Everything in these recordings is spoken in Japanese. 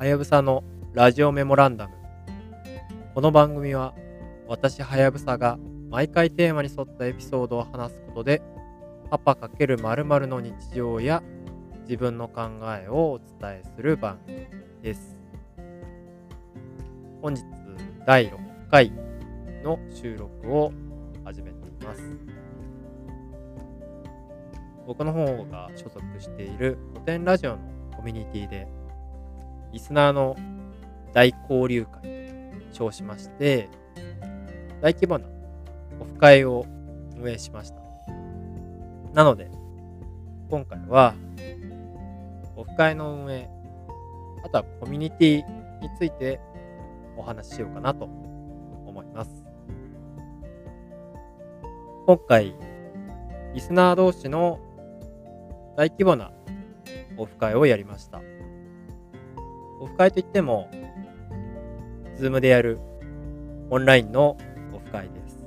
はやぶさのラジオメモランダム。この番組は私はやぶさが毎回テーマに沿ったエピソードを話すことでパパ×〇〇の日常や自分の考えをお伝えする番組です。本日第6回の収録を始めています。僕の方が所属している古典ラジオのコミュニティでリスナーの大交流会と称しまして大規模なオフ会を運営しましたなので今回はオフ会の運営あとはコミュニティについてお話ししようかなと思います今回リスナー同士の大規模なオフ会をやりました。オフ会といっても、ズームでやるオンラインのオフ会です。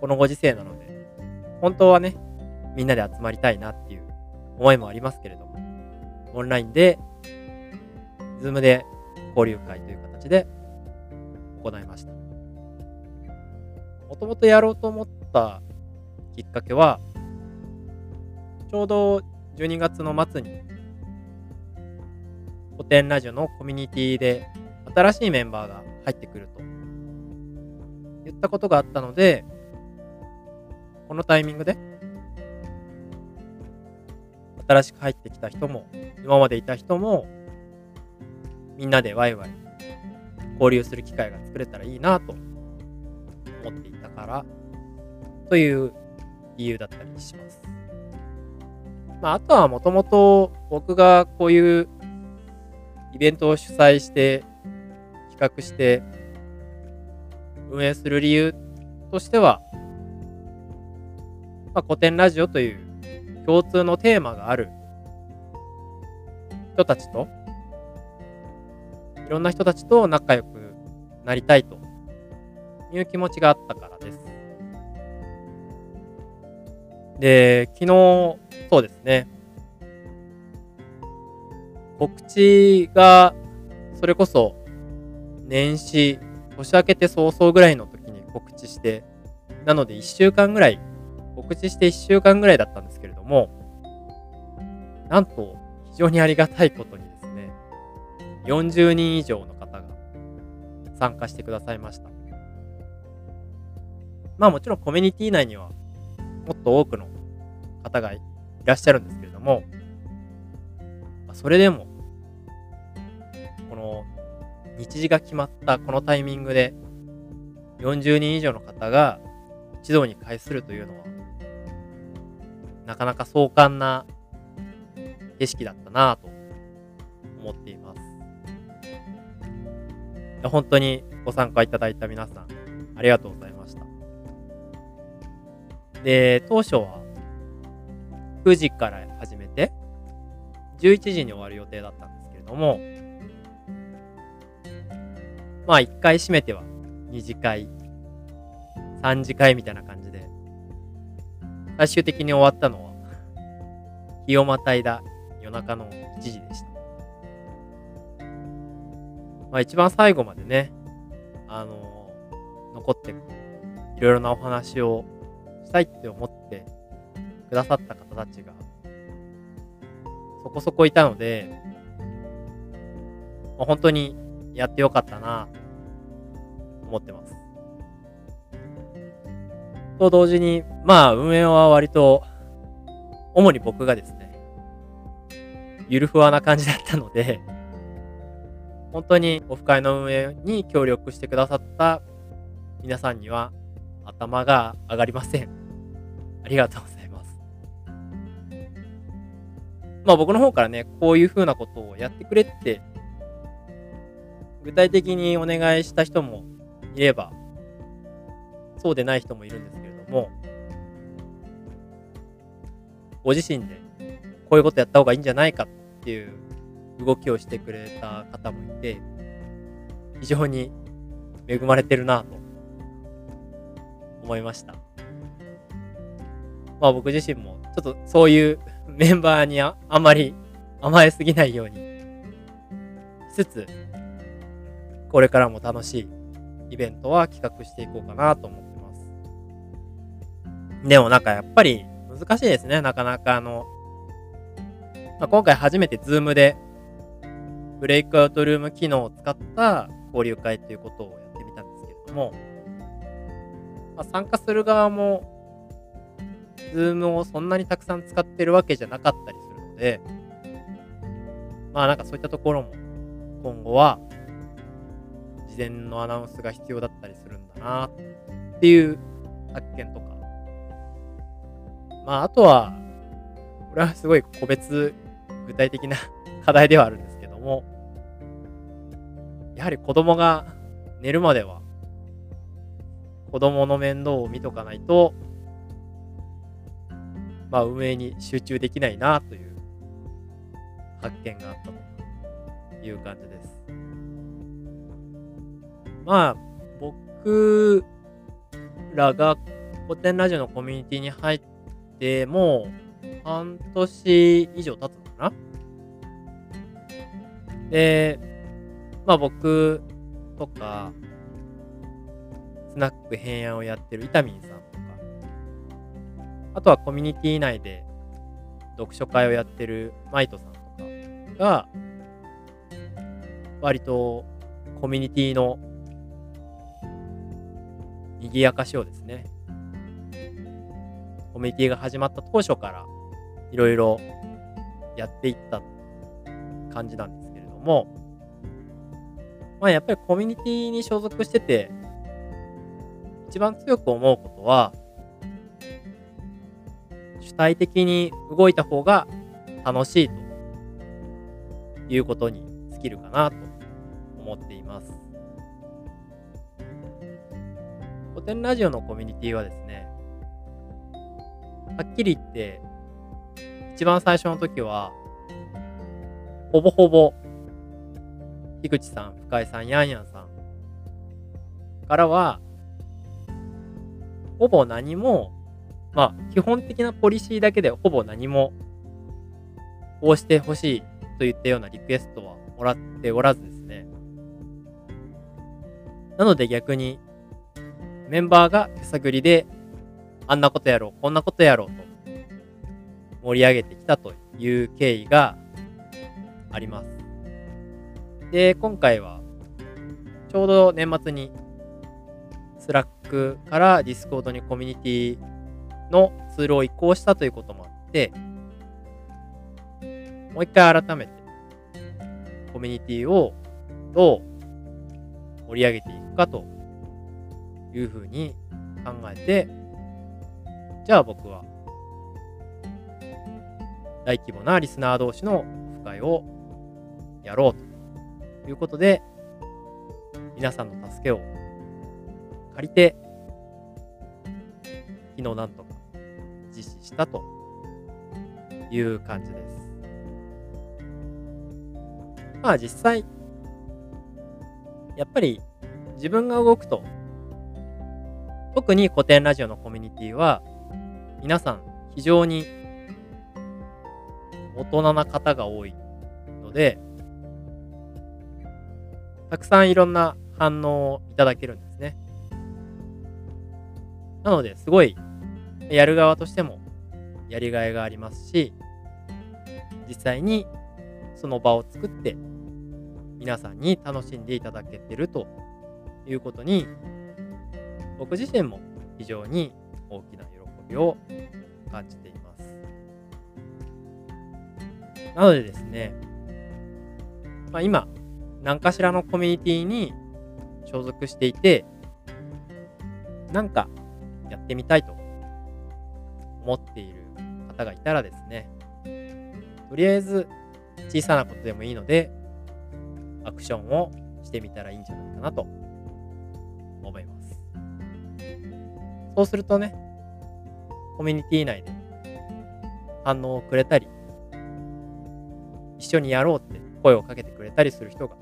このご時世なので、本当はね、みんなで集まりたいなっていう思いもありますけれども、オンラインで、ズームで交流会という形で行いました。もともとやろうと思ったきっかけは、ちょうど12月の末に古典ラジオのコミュニティで新しいメンバーが入ってくると言ったことがあったのでこのタイミングで新しく入ってきた人も今までいた人もみんなでワイワイ交流する機会が作れたらいいなと思っていたからという理由だったりします。まあ、あとはもともと僕がこういうイベントを主催して企画して運営する理由としては、まあ、古典ラジオという共通のテーマがある人たちといろんな人たちと仲良くなりたいという気持ちがあったからです。で、昨日、そうですね。告知が、それこそ、年始、年明けて早々ぐらいの時に告知して、なので1週間ぐらい、告知して1週間ぐらいだったんですけれども、なんと、非常にありがたいことにですね、40人以上の方が参加してくださいました。まあもちろんコミュニティ内にはもっと多くの方がいらっしゃるんですけれども、それでも、日時が決まったこのタイミングで40人以上の方が一堂に会するというのは、なかなか壮観な景色だったなぁと思っています。本当にご参加いただいた皆さん、ありがとうございました。で、当初は9時から始めて、11時に終わる予定だったんですけれども、まあ1回閉めては2次会、3次会みたいな感じで、最終的に終わったのは、日をまたいだ夜中の1時でした。まあ一番最後までね、あの残っていろいろなお話をしたいって思ってくださった方たちがそこそこいたので、まあ、本当にやってよかったな思ってます。と同時に、まあ運営は割と主に僕がですね、ゆるふわな感じだったので、本当にオフ会の運営に協力してくださった皆さんには頭が上がりません。ありがとうございます。まあ僕の方からね、こういう風なことをやってくれって、具体的にお願いした人もいれば、そうでない人もいるんですけれども、ご自身でこういうことやった方がいいんじゃないかっていう動きをしてくれた方もいて、非常に恵まれてるなと思いました。まあ僕自身もちょっとそういうメンバーにああまり甘えすぎないようにしつつ、これからも楽しいイベントは企画していこうかなと思ってます。でもなんかやっぱり難しいですね。なかなかあの、まあ、今回初めて Zoom でブレイクアウトルーム機能を使った交流会ということをやってみたんですけれども、まあ、参加する側も Zoom をそんなにたくさん使ってるわけじゃなかったりするので、まあなんかそういったところも今後は事前のアナウンスが必要だったりするんだなっていう発見とか。まああとは、これはすごい個別具体的な課題ではあるんですけども、やはり子供が寝るまでは子供の面倒を見とかないと、まあ運営に集中できないなという発見があったという感じです。まあ、僕らが古典ラジオのコミュニティに入ってもう半年以上経つのかな。で、まあ僕とか、スナック平安をやってるイタミンさんとか、あとはコミュニティ内で読書会をやってるマイトさんとかが、割とコミュニティの賑やかしをですね、コミュニティが始まった当初からいろいろやっていった感じなんですけれども、まあやっぱりコミュニティに所属してて、一番強く思うことは、主体的に動いた方が楽しいということに尽きるかなと思っています。古典ラジオのコミュニティはですね、はっきり言って、一番最初の時は、ほぼほぼ、樋口さん、深井さん、ヤンヤンさんからは、ほぼ何も、まあ、基本的なポリシーだけでほぼ何も、こうしてほしいといったようなリクエストはもらっておらずですね。なので逆に、メンバーが手探りで、あんなことやろう、こんなことやろうと、盛り上げてきたという経緯があります。で、今回は、ちょうど年末に、スラックからディスコードにコミュニティのツールを移行したということもあって、もう一回改めて、コミュニティをどう盛り上げていくかというふうに考えて、じゃあ僕は、大規模なリスナー同士のオフ会をやろうということで、皆さんの助けを借りて、昨日なんとか実施したという感じです。まあ実際、やっぱり自分が動くと特に古典ラジオのコミュニティは、皆さん非常に大人な方が多いので、たくさんいろんな反応をいただけるんですね。なので、すごい、やる側としてもやりがいがありますし、実際にその場を作って、皆さんに楽しんでいただけてるということに僕自身も非常に大きな喜びを感じています。なのでですね、まあ、今、何かしらのコミュニティに所属していて、なんかやってみたいと思っている方がいたらですね、とりあえず小さなことでもいいので、アクションをしてみたらいいんじゃないかなと思います。そうするとね、コミュニティ内で反応をくれたり、一緒にやろうって声をかけてくれたりする人が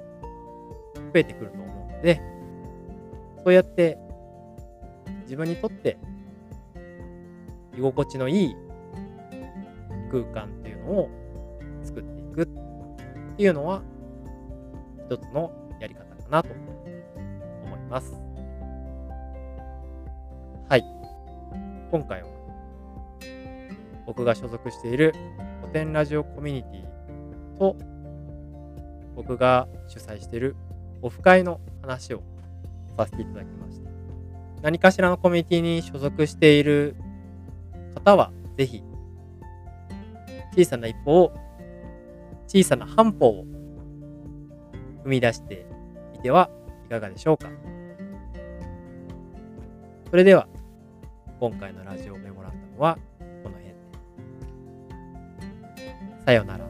増えてくると思うので、そうやって自分にとって居心地のいい空間っていうのを作っていくっていうのは一つのやり方かなと思います。今回は僕が所属している古典ラジオコミュニティと僕が主催しているオフ会の話をさせていただきました。何かしらのコミュニティに所属している方は、ぜひ、小さな一歩を、小さな半歩を踏み出してみてはいかがでしょうか。それでは、今回のラジオメモランダムはこの辺で。さようなら。